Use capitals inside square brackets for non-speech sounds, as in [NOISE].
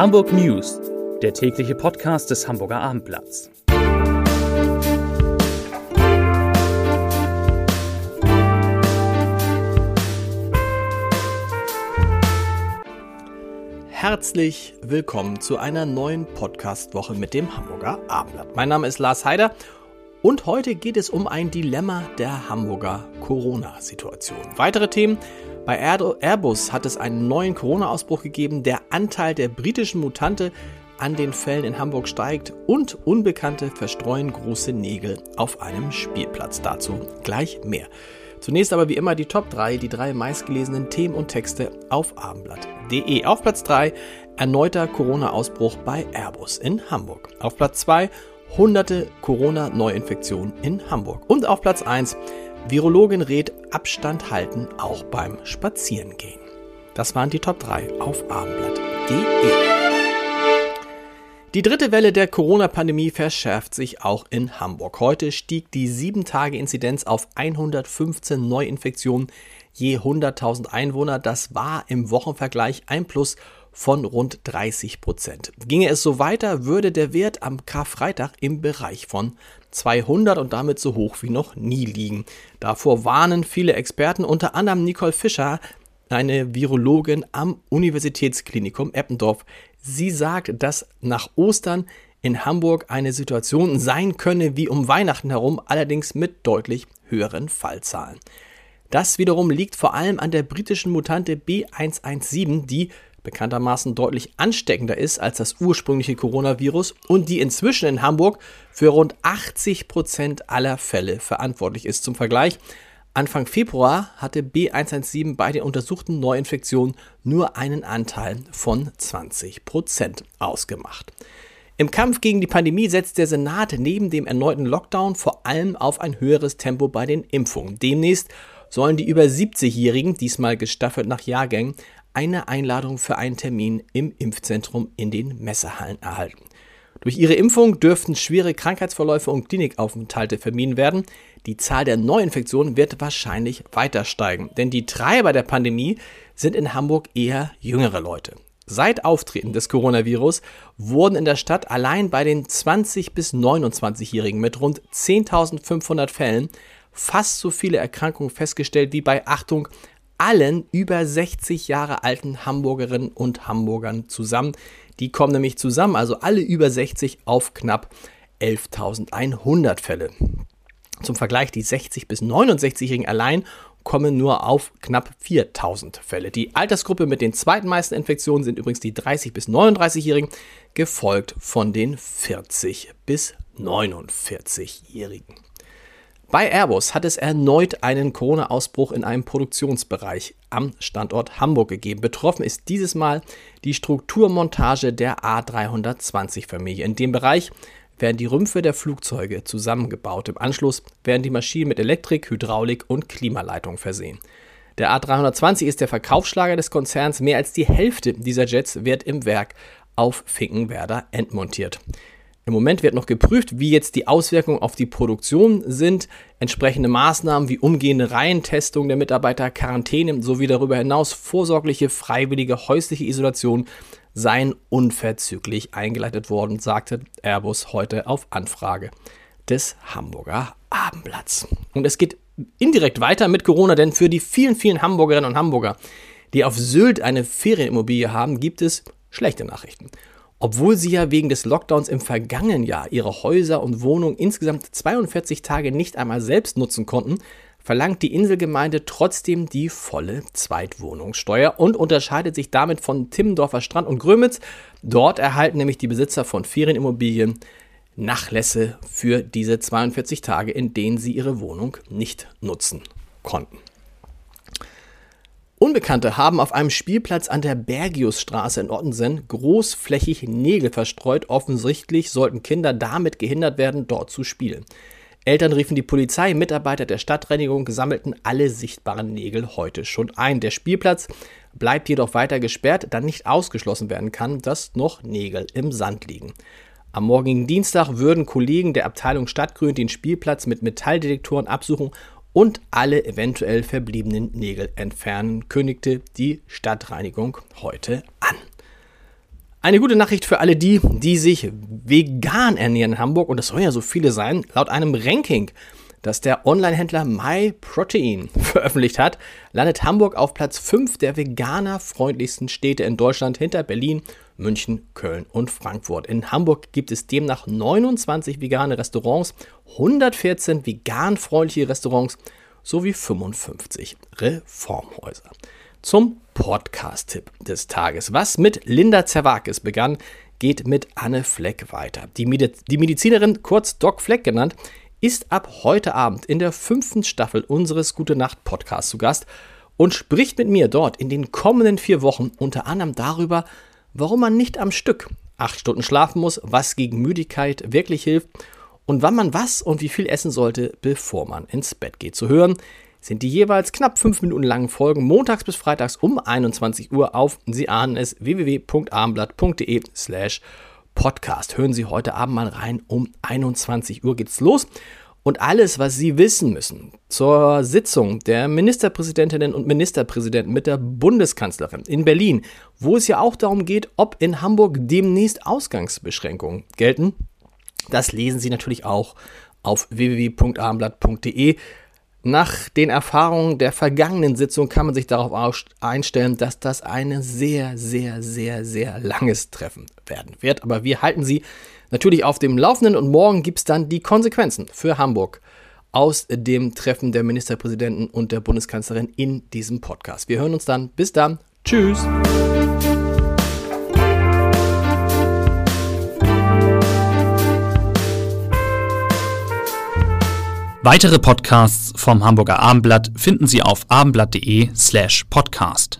Hamburg News, der tägliche Podcast des Hamburger Abendblatts. Herzlich willkommen zu einer neuen Podcastwoche mit dem Hamburger Abendblatt. Mein Name ist Lars Heider und heute geht es um ein Dilemma der Hamburger Corona-Situation. Weitere Themen bei Airbus hat es einen neuen Corona-Ausbruch gegeben. Der Anteil der britischen Mutante an den Fällen in Hamburg steigt und Unbekannte verstreuen große Nägel auf einem Spielplatz. Dazu gleich mehr. Zunächst aber wie immer die Top 3, die drei meistgelesenen Themen und Texte auf abendblatt.de. Auf Platz 3 erneuter Corona-Ausbruch bei Airbus in Hamburg. Auf Platz 2 hunderte Corona-Neuinfektionen in Hamburg. Und auf Platz 1 Virologin rät Abstand halten auch beim Spazierengehen. Das waren die Top 3 auf abendblatt.de. Die dritte Welle der Corona-Pandemie verschärft sich auch in Hamburg. Heute stieg die 7-Tage-Inzidenz auf 115 Neuinfektionen je 100.000 Einwohner. Das war im Wochenvergleich ein Plus von rund 30 Prozent. Ginge es so weiter, würde der Wert am Karfreitag im Bereich von 200 und damit so hoch wie noch nie liegen. Davor warnen viele Experten, unter anderem Nicole Fischer, eine Virologin am Universitätsklinikum Eppendorf. Sie sagt, dass nach Ostern in Hamburg eine Situation sein könne wie um Weihnachten herum, allerdings mit deutlich höheren Fallzahlen. Das wiederum liegt vor allem an der britischen Mutante B117, die bekanntermaßen deutlich ansteckender ist als das ursprüngliche Coronavirus und die inzwischen in Hamburg für rund 80 Prozent aller Fälle verantwortlich ist. Zum Vergleich, Anfang Februar hatte B117 bei den untersuchten Neuinfektionen nur einen Anteil von 20 Prozent ausgemacht. Im Kampf gegen die Pandemie setzt der Senat neben dem erneuten Lockdown vor allem auf ein höheres Tempo bei den Impfungen. Demnächst sollen die über 70-Jährigen, diesmal gestaffelt nach Jahrgängen, eine Einladung für einen Termin im Impfzentrum in den Messehallen erhalten. Durch ihre Impfung dürften schwere Krankheitsverläufe und Klinikaufenthalte vermieden werden. Die Zahl der Neuinfektionen wird wahrscheinlich weiter steigen, denn die Treiber der Pandemie sind in Hamburg eher jüngere Leute. Seit Auftreten des Coronavirus wurden in der Stadt allein bei den 20 bis 29-Jährigen mit rund 10.500 Fällen fast so viele Erkrankungen festgestellt wie bei Achtung allen über 60 Jahre alten Hamburgerinnen und Hamburgern zusammen. Die kommen nämlich zusammen, also alle über 60 auf knapp 11.100 Fälle. Zum Vergleich, die 60 bis 69-Jährigen allein kommen nur auf knapp 4000 Fälle. Die Altersgruppe mit den zweitmeisten Infektionen sind übrigens die 30 bis 39-Jährigen, gefolgt von den 40 bis 49-Jährigen. Bei Airbus hat es erneut einen Corona-Ausbruch in einem Produktionsbereich am Standort Hamburg gegeben. Betroffen ist dieses Mal die Strukturmontage der A320-Familie. In dem Bereich werden die Rümpfe der Flugzeuge zusammengebaut. Im Anschluss werden die Maschinen mit Elektrik, Hydraulik und Klimaleitung versehen. Der A320 ist der Verkaufsschlager des Konzerns. Mehr als die Hälfte dieser Jets wird im Werk auf Finkenwerder entmontiert. Im Moment wird noch geprüft, wie jetzt die Auswirkungen auf die Produktion sind. Entsprechende Maßnahmen wie umgehende Reihentestung der Mitarbeiter, Quarantäne sowie darüber hinaus vorsorgliche freiwillige häusliche Isolation seien unverzüglich eingeleitet worden, sagte Airbus heute auf Anfrage des Hamburger Abendblatts. Und es geht indirekt weiter mit Corona, denn für die vielen, vielen Hamburgerinnen und Hamburger, die auf Sylt eine Ferienimmobilie haben, gibt es schlechte Nachrichten. Obwohl sie ja wegen des Lockdowns im vergangenen Jahr ihre Häuser und Wohnungen insgesamt 42 Tage nicht einmal selbst nutzen konnten, verlangt die Inselgemeinde trotzdem die volle Zweitwohnungssteuer und unterscheidet sich damit von Timmendorfer Strand und Grömitz. Dort erhalten nämlich die Besitzer von Ferienimmobilien Nachlässe für diese 42 Tage, in denen sie ihre Wohnung nicht nutzen konnten. Unbekannte haben auf einem Spielplatz an der Bergiusstraße in Ottensen großflächig Nägel verstreut. Offensichtlich sollten Kinder damit gehindert werden, dort zu spielen. Eltern riefen die Polizei, Mitarbeiter der Stadtreinigung sammelten alle sichtbaren Nägel heute schon ein. Der Spielplatz bleibt jedoch weiter gesperrt, da nicht ausgeschlossen werden kann, dass noch Nägel im Sand liegen. Am morgigen Dienstag würden Kollegen der Abteilung Stadtgrün den Spielplatz mit Metalldetektoren absuchen und alle eventuell verbliebenen Nägel entfernen, kündigte die Stadtreinigung heute an. Eine gute Nachricht für alle die, die sich vegan ernähren in Hamburg, und das sollen ja so viele sein, laut einem Ranking, das der Online-Händler MyProtein [LAUGHS] veröffentlicht hat, landet Hamburg auf Platz 5 der veganerfreundlichsten Städte in Deutschland hinter Berlin, München, Köln und Frankfurt. In Hamburg gibt es demnach 29 vegane Restaurants, 114 veganfreundliche Restaurants sowie 55 Reformhäuser. Zum Podcast-Tipp des Tages. Was mit Linda Zerwakis begann, geht mit Anne Fleck weiter. Die, Mediz die Medizinerin, kurz Doc Fleck genannt, ist ab heute Abend in der fünften Staffel unseres Gute Nacht Podcasts zu Gast und spricht mit mir dort in den kommenden vier Wochen unter anderem darüber, warum man nicht am Stück acht Stunden schlafen muss, was gegen Müdigkeit wirklich hilft und wann man was und wie viel essen sollte, bevor man ins Bett geht. Zu hören sind die jeweils knapp fünf Minuten langen Folgen montags bis freitags um 21 Uhr auf, Sie ahnen es, www.abendblatt.de slash podcast. Hören Sie heute Abend mal rein, um 21 Uhr geht's los. Und alles, was Sie wissen müssen zur Sitzung der Ministerpräsidentinnen und Ministerpräsidenten mit der Bundeskanzlerin in Berlin, wo es ja auch darum geht, ob in Hamburg demnächst Ausgangsbeschränkungen gelten, das lesen Sie natürlich auch auf www.abendblatt.de. Nach den Erfahrungen der vergangenen Sitzung kann man sich darauf einstellen, dass das ein sehr, sehr, sehr, sehr langes Treffen werden wird. Aber wir halten Sie natürlich auf dem Laufenden und morgen gibt es dann die Konsequenzen für Hamburg aus dem Treffen der Ministerpräsidenten und der Bundeskanzlerin in diesem Podcast. Wir hören uns dann. Bis dann. Tschüss. Weitere Podcasts vom Hamburger Abendblatt finden Sie auf abendblatt.de slash podcast.